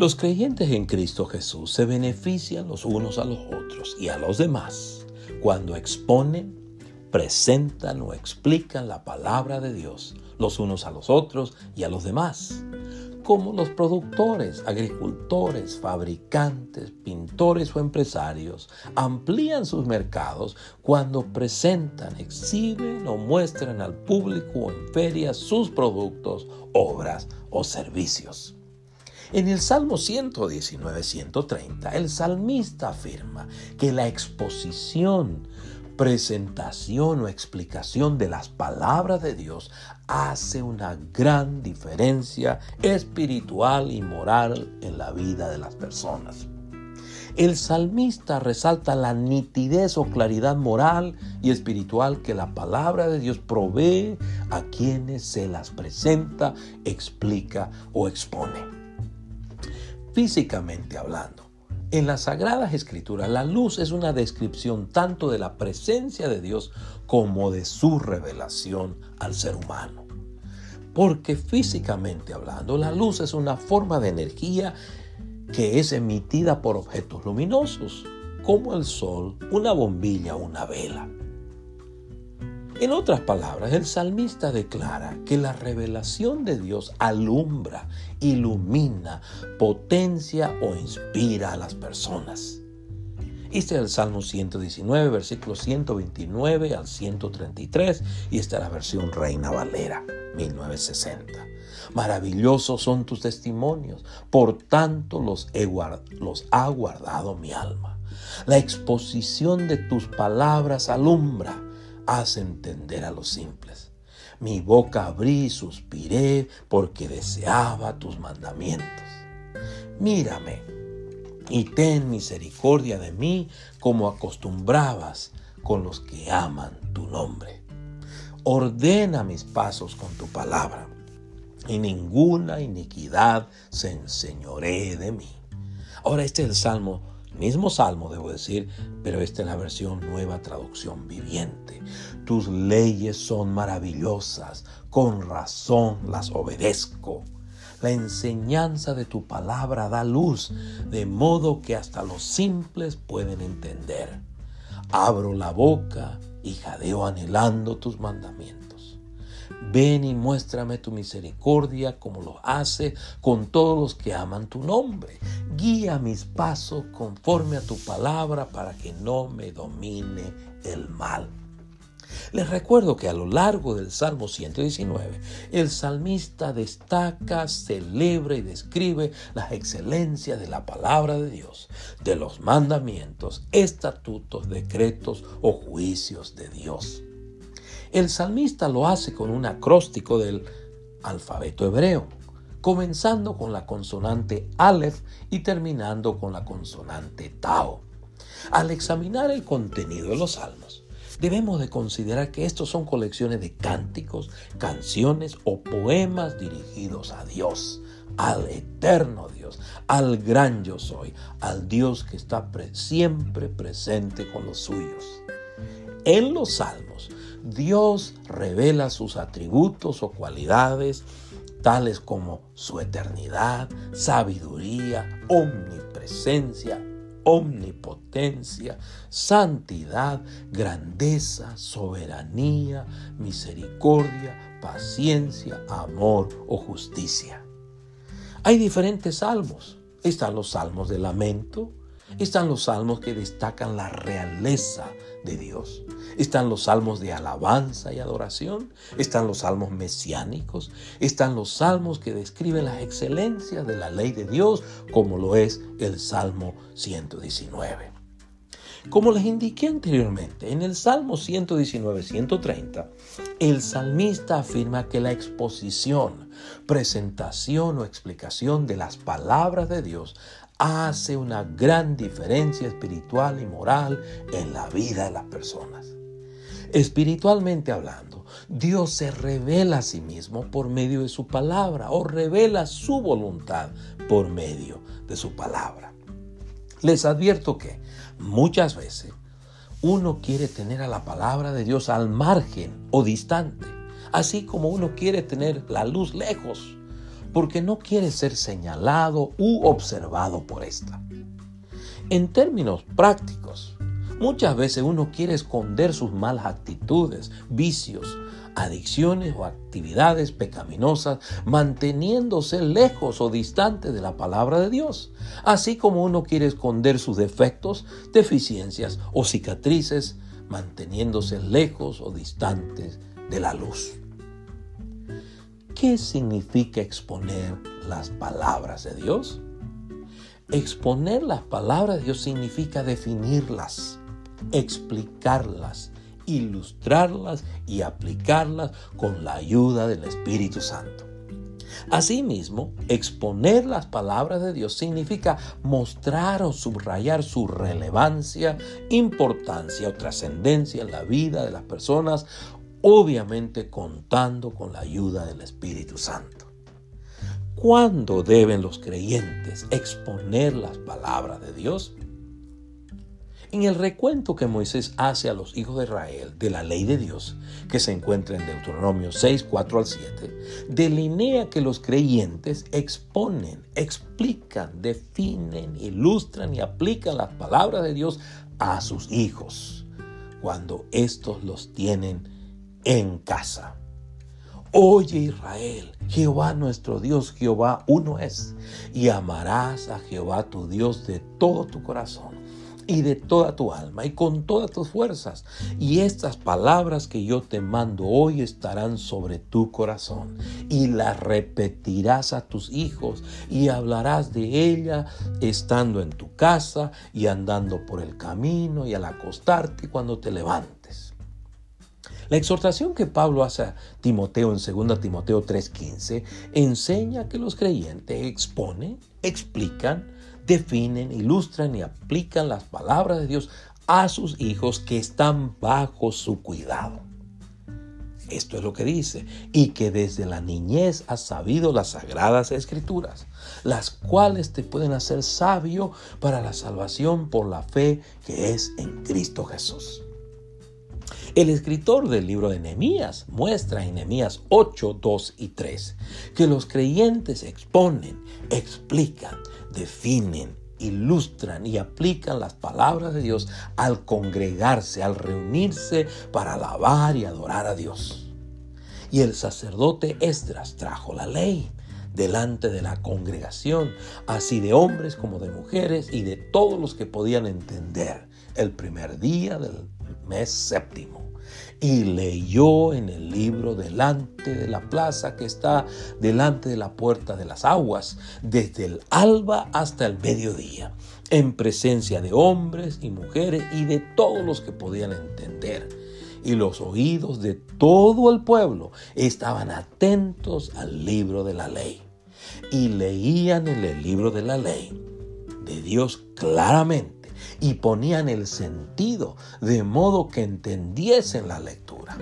Los creyentes en Cristo Jesús se benefician los unos a los otros y a los demás cuando exponen, presentan o explican la palabra de Dios los unos a los otros y a los demás como los productores, agricultores, fabricantes, pintores o empresarios amplían sus mercados cuando presentan, exhiben o muestran al público en ferias sus productos, obras o servicios. En el Salmo 119-130, el salmista afirma que la exposición presentación o explicación de las palabras de Dios hace una gran diferencia espiritual y moral en la vida de las personas. El salmista resalta la nitidez o claridad moral y espiritual que la palabra de Dios provee a quienes se las presenta, explica o expone. Físicamente hablando, en las Sagradas Escrituras, la luz es una descripción tanto de la presencia de Dios como de su revelación al ser humano. Porque físicamente hablando, la luz es una forma de energía que es emitida por objetos luminosos, como el sol, una bombilla o una vela. En otras palabras, el salmista declara que la revelación de Dios alumbra, ilumina, potencia o inspira a las personas. Este es el Salmo 119, versículos 129 al 133, y esta es la versión Reina Valera, 1960. Maravillosos son tus testimonios, por tanto los, los ha guardado mi alma. La exposición de tus palabras alumbra haz entender a los simples. Mi boca abrí y suspiré porque deseaba tus mandamientos. Mírame y ten misericordia de mí como acostumbrabas con los que aman tu nombre. Ordena mis pasos con tu palabra y ninguna iniquidad se enseñoree de mí. Ahora este es el Salmo Mismo salmo, debo decir, pero esta es la versión nueva traducción viviente. Tus leyes son maravillosas, con razón las obedezco. La enseñanza de tu palabra da luz, de modo que hasta los simples pueden entender. Abro la boca y jadeo anhelando tus mandamientos. Ven y muéstrame tu misericordia como lo hace con todos los que aman tu nombre. Guía mis pasos conforme a tu palabra para que no me domine el mal. Les recuerdo que a lo largo del Salmo 119, el salmista destaca, celebra y describe las excelencias de la palabra de Dios, de los mandamientos, estatutos, decretos o juicios de Dios. El salmista lo hace con un acróstico del alfabeto hebreo, comenzando con la consonante Aleph y terminando con la consonante Tao. Al examinar el contenido de los salmos, debemos de considerar que estos son colecciones de cánticos, canciones o poemas dirigidos a Dios, al eterno Dios, al gran yo soy, al Dios que está siempre presente con los suyos. En los salmos Dios revela sus atributos o cualidades, tales como su eternidad, sabiduría, omnipresencia, omnipotencia, santidad, grandeza, soberanía, misericordia, paciencia, amor o justicia. Hay diferentes salmos. Están los salmos de lamento, están los salmos que destacan la realeza de Dios. Están los salmos de alabanza y adoración. Están los salmos mesiánicos. Están los salmos que describen las excelencias de la ley de Dios, como lo es el Salmo 119. Como les indiqué anteriormente, en el Salmo 119-130, el salmista afirma que la exposición, presentación o explicación de las palabras de Dios hace una gran diferencia espiritual y moral en la vida de las personas. Espiritualmente hablando, Dios se revela a sí mismo por medio de su palabra o revela su voluntad por medio de su palabra. Les advierto que muchas veces uno quiere tener a la palabra de Dios al margen o distante, así como uno quiere tener la luz lejos porque no quiere ser señalado u observado por esta. En términos prácticos, muchas veces uno quiere esconder sus malas actitudes, vicios, adicciones o actividades pecaminosas, manteniéndose lejos o distante de la palabra de Dios, así como uno quiere esconder sus defectos, deficiencias o cicatrices, manteniéndose lejos o distantes de la luz. ¿Qué significa exponer las palabras de Dios? Exponer las palabras de Dios significa definirlas, explicarlas, ilustrarlas y aplicarlas con la ayuda del Espíritu Santo. Asimismo, exponer las palabras de Dios significa mostrar o subrayar su relevancia, importancia o trascendencia en la vida de las personas, obviamente contando con la ayuda del Espíritu Santo. ¿Cuándo deben los creyentes exponer las palabras de Dios? En el recuento que Moisés hace a los hijos de Israel de la ley de Dios, que se encuentra en Deuteronomio 6, 4 al 7, delinea que los creyentes exponen, explican, definen, ilustran y aplican las palabras de Dios a sus hijos, cuando éstos los tienen en casa. Oye Israel, Jehová nuestro Dios, Jehová uno es, y amarás a Jehová tu Dios de todo tu corazón y de toda tu alma y con todas tus fuerzas. Y estas palabras que yo te mando hoy estarán sobre tu corazón y las repetirás a tus hijos y hablarás de ella estando en tu casa y andando por el camino y al acostarte cuando te levantes. La exhortación que Pablo hace a Timoteo en 2 Timoteo 3:15 enseña que los creyentes exponen, explican, definen, ilustran y aplican las palabras de Dios a sus hijos que están bajo su cuidado. Esto es lo que dice, y que desde la niñez has sabido las sagradas escrituras, las cuales te pueden hacer sabio para la salvación por la fe que es en Cristo Jesús. El escritor del libro de Nehemías muestra en Nehemías 8, 2 y 3 que los creyentes exponen, explican, definen, ilustran y aplican las palabras de Dios al congregarse, al reunirse para alabar y adorar a Dios. Y el sacerdote Esdras trajo la ley delante de la congregación, así de hombres como de mujeres y de todos los que podían entender el primer día del mes séptimo y leyó en el libro delante de la plaza que está delante de la puerta de las aguas, desde el alba hasta el mediodía, en presencia de hombres y mujeres y de todos los que podían entender. Y los oídos de todo el pueblo estaban atentos al libro de la ley. Y leían en el libro de la ley de Dios claramente y ponían el sentido de modo que entendiesen la lectura.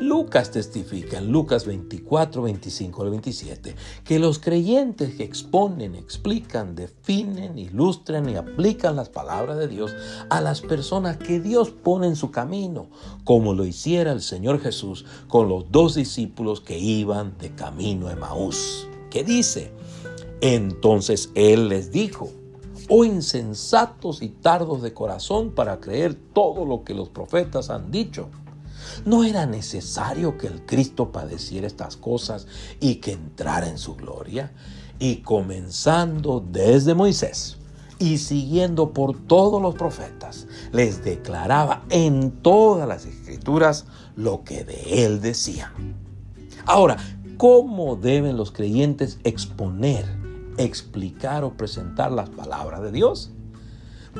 Lucas testifica en Lucas 24, 25 al 27 que los creyentes que exponen, explican, definen, ilustran y aplican las palabras de Dios a las personas que Dios pone en su camino, como lo hiciera el Señor Jesús con los dos discípulos que iban de camino a Maús. ¿Qué dice? Entonces Él les dijo, o insensatos y tardos de corazón para creer todo lo que los profetas han dicho. ¿No era necesario que el Cristo padeciera estas cosas y que entrara en su gloria? Y comenzando desde Moisés y siguiendo por todos los profetas, les declaraba en todas las escrituras lo que de él decían. Ahora, ¿cómo deben los creyentes exponer explicar o presentar las palabras de Dios?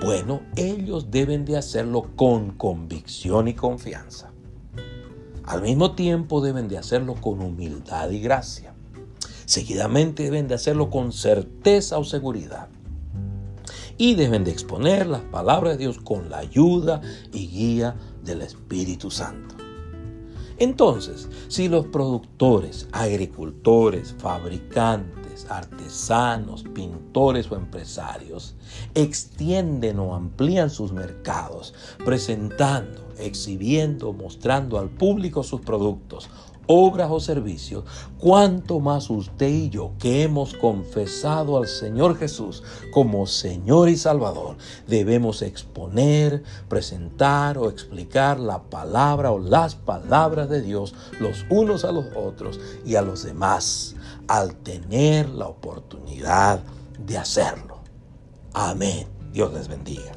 Bueno, ellos deben de hacerlo con convicción y confianza. Al mismo tiempo deben de hacerlo con humildad y gracia. Seguidamente deben de hacerlo con certeza o seguridad. Y deben de exponer las palabras de Dios con la ayuda y guía del Espíritu Santo. Entonces, si los productores, agricultores, fabricantes, artesanos, pintores o empresarios extienden o amplían sus mercados, presentando, exhibiendo, mostrando al público sus productos obras o servicios, cuanto más usted y yo que hemos confesado al Señor Jesús como Señor y Salvador, debemos exponer, presentar o explicar la palabra o las palabras de Dios los unos a los otros y a los demás al tener la oportunidad de hacerlo. Amén. Dios les bendiga.